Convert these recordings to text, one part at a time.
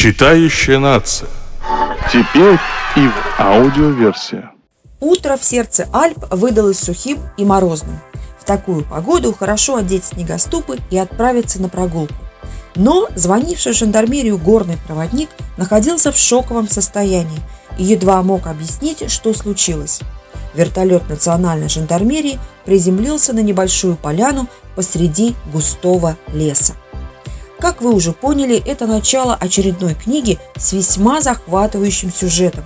Читающая нация. Теперь и в аудиоверсия. Утро в сердце Альп выдалось сухим и морозным. В такую погоду хорошо одеть снегоступы и отправиться на прогулку. Но звонивший в жандармерию горный проводник находился в шоковом состоянии и едва мог объяснить, что случилось. Вертолет национальной жандармерии приземлился на небольшую поляну посреди густого леса. Как вы уже поняли, это начало очередной книги с весьма захватывающим сюжетом.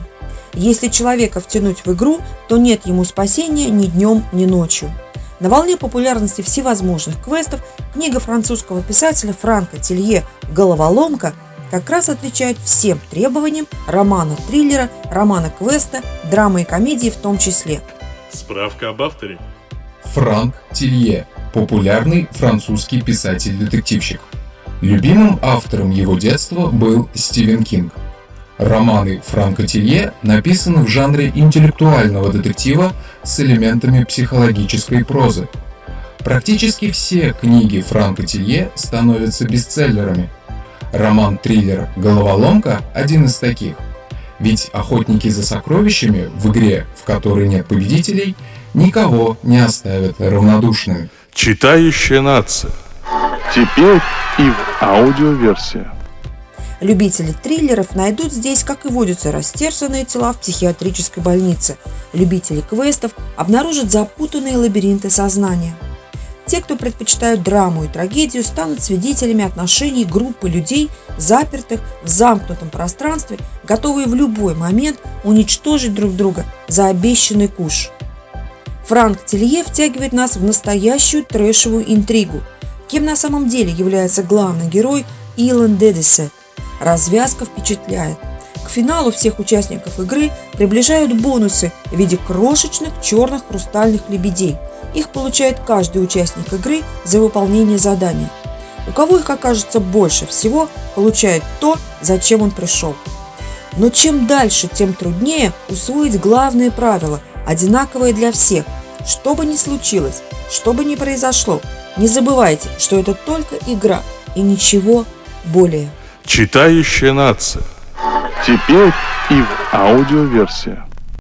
Если человека втянуть в игру, то нет ему спасения ни днем, ни ночью. На волне популярности всевозможных квестов книга французского писателя Франка Телье «Головоломка» как раз отвечает всем требованиям романа-триллера, романа-квеста, драмы и комедии в том числе. Справка об авторе. Франк Тилье – популярный французский писатель-детективщик. Любимым автором его детства был Стивен Кинг. Романы Франка Тилье написаны в жанре интеллектуального детектива с элементами психологической прозы. Практически все книги Франка Тилье становятся бестселлерами. Роман-триллер «Головоломка» – один из таких. Ведь охотники за сокровищами в игре, в которой нет победителей, никого не оставят равнодушными. Читающая нация. Теперь и в аудиоверсия. Любители триллеров найдут здесь, как и водятся, растерзанные тела в психиатрической больнице. Любители квестов обнаружат запутанные лабиринты сознания. Те, кто предпочитают драму и трагедию, станут свидетелями отношений группы людей, запертых в замкнутом пространстве, готовые в любой момент уничтожить друг друга за обещанный куш. Франк Телье втягивает нас в настоящую трэшевую интригу – Кем на самом деле является главный герой Илон Дедисе? Развязка впечатляет. К финалу всех участников игры приближают бонусы в виде крошечных черных хрустальных лебедей. Их получает каждый участник игры за выполнение задания. У кого их окажется больше всего, получает то, зачем он пришел. Но чем дальше, тем труднее усвоить главные правила, одинаковые для всех. Что бы ни случилось, что бы ни произошло, не забывайте, что это только игра и ничего более. Читающая нация. Теперь и в аудиоверсия.